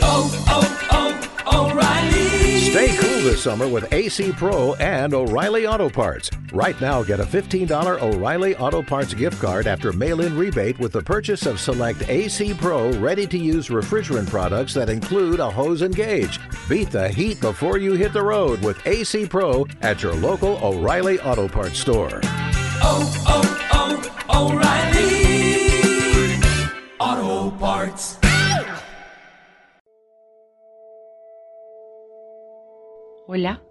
Oh, oh, oh, O'Reilly! Stay cool this summer with AC Pro and O'Reilly Auto Parts. Right now, get a $15 O'Reilly Auto Parts gift card after mail in rebate with the purchase of select AC Pro ready to use refrigerant products that include a hose and gauge. Beat the heat before you hit the road with AC Pro at your local O'Reilly Auto Parts store. Oh, oh, oh, O'Reilly! Auto Parts. Hola,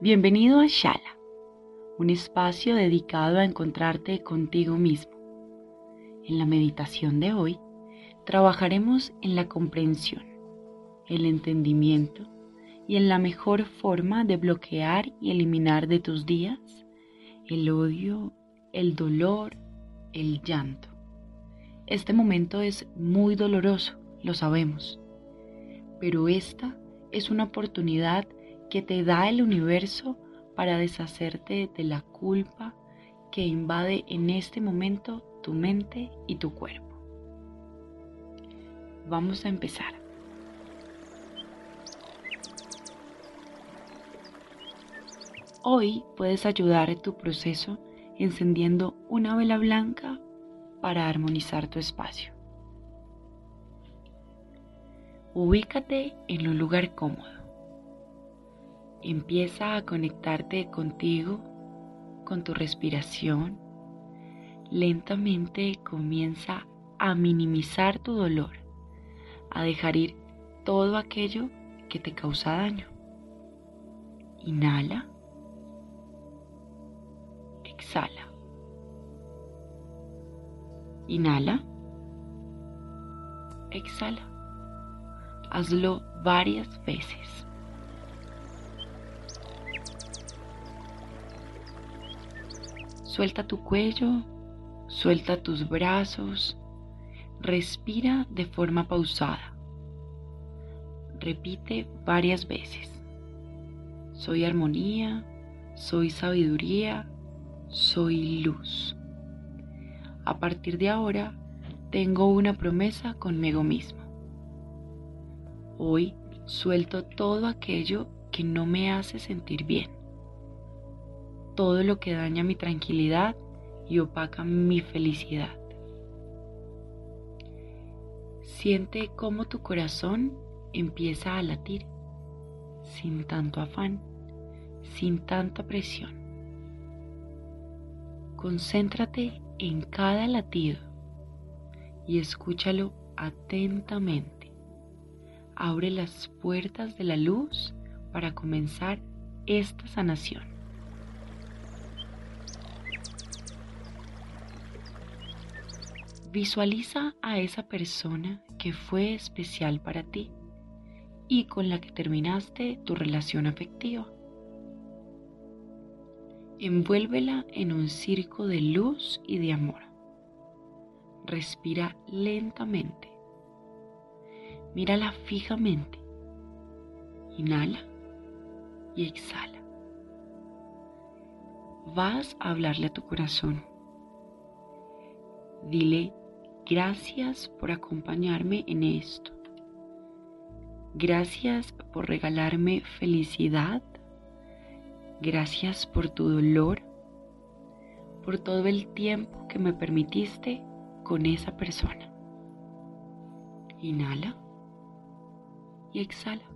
bienvenido a Shala, un espacio dedicado a encontrarte contigo mismo. En la meditación de hoy trabajaremos en la comprensión, el entendimiento y en la mejor forma de bloquear y eliminar de tus días el odio, el dolor, el llanto. Este momento es muy doloroso, lo sabemos, pero esta es una oportunidad que te da el universo para deshacerte de la culpa que invade en este momento tu mente y tu cuerpo. Vamos a empezar. Hoy puedes ayudar tu proceso encendiendo una vela blanca para armonizar tu espacio. Ubícate en un lugar cómodo. Empieza a conectarte contigo, con tu respiración. Lentamente comienza a minimizar tu dolor, a dejar ir todo aquello que te causa daño. Inhala. Exhala. Inhala. Exhala. Hazlo varias veces. Suelta tu cuello, suelta tus brazos, respira de forma pausada. Repite varias veces. Soy armonía, soy sabiduría, soy luz. A partir de ahora, tengo una promesa conmigo mismo. Hoy suelto todo aquello que no me hace sentir bien todo lo que daña mi tranquilidad y opaca mi felicidad. Siente cómo tu corazón empieza a latir sin tanto afán, sin tanta presión. Concéntrate en cada latido y escúchalo atentamente. Abre las puertas de la luz para comenzar esta sanación. Visualiza a esa persona que fue especial para ti y con la que terminaste tu relación afectiva. Envuélvela en un circo de luz y de amor. Respira lentamente. Mírala fijamente. Inhala y exhala. Vas a hablarle a tu corazón. Dile Gracias por acompañarme en esto. Gracias por regalarme felicidad. Gracias por tu dolor. Por todo el tiempo que me permitiste con esa persona. Inhala y exhala.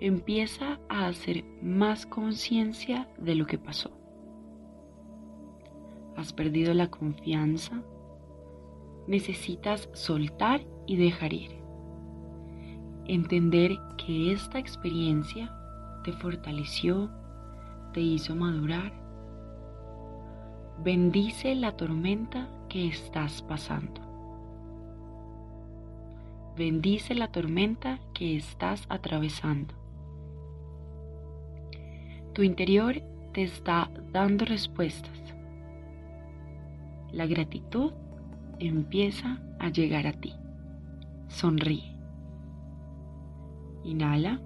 Empieza a hacer más conciencia de lo que pasó. Has perdido la confianza necesitas soltar y dejar ir. Entender que esta experiencia te fortaleció, te hizo madurar. Bendice la tormenta que estás pasando. bendice la tormenta que estás atravesando. Tu interior te está dando respuestas. La gratitud empieza a llegar a ti. Sonríe. Inhala.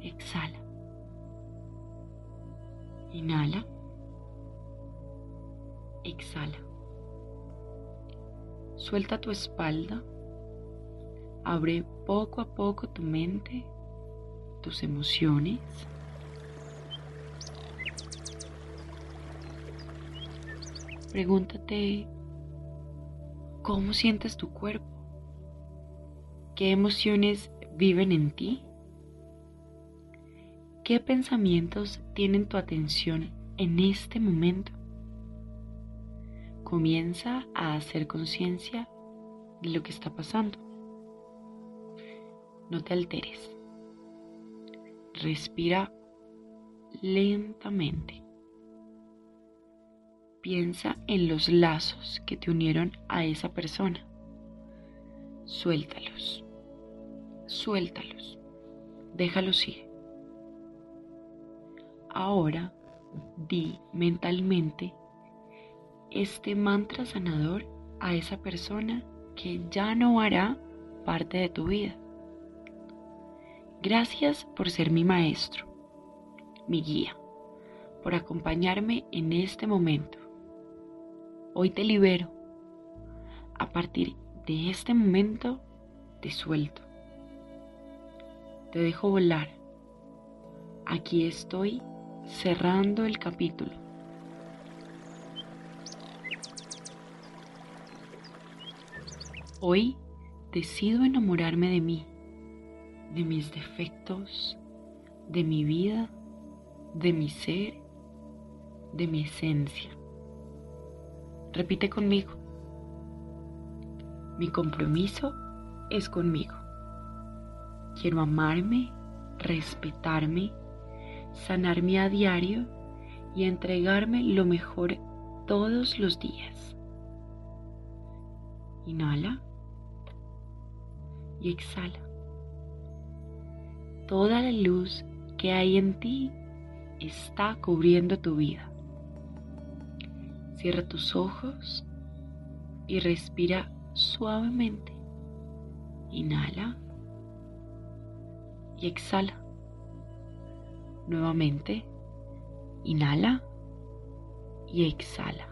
Exhala. Inhala. Exhala. Suelta tu espalda. Abre poco a poco tu mente, tus emociones. Pregúntate cómo sientes tu cuerpo. ¿Qué emociones viven en ti? ¿Qué pensamientos tienen tu atención en este momento? Comienza a hacer conciencia de lo que está pasando. No te alteres. Respira lentamente. Piensa en los lazos que te unieron a esa persona. Suéltalos. Suéltalos. Déjalos ir. Ahora di mentalmente este mantra sanador a esa persona que ya no hará parte de tu vida. Gracias por ser mi maestro, mi guía, por acompañarme en este momento. Hoy te libero. A partir de este momento te suelto. Te dejo volar. Aquí estoy cerrando el capítulo. Hoy decido enamorarme de mí, de mis defectos, de mi vida, de mi ser, de mi esencia. Repite conmigo. Mi compromiso es conmigo. Quiero amarme, respetarme, sanarme a diario y entregarme lo mejor todos los días. Inhala y exhala. Toda la luz que hay en ti está cubriendo tu vida. Cierra tus ojos y respira suavemente. Inhala y exhala. Nuevamente, inhala y exhala.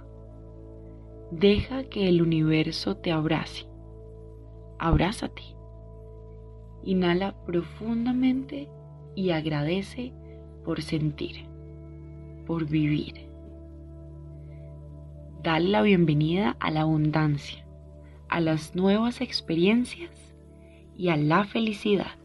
Deja que el universo te abrace. Abrázate. Inhala profundamente y agradece por sentir, por vivir. Dale la bienvenida a la abundancia, a las nuevas experiencias y a la felicidad.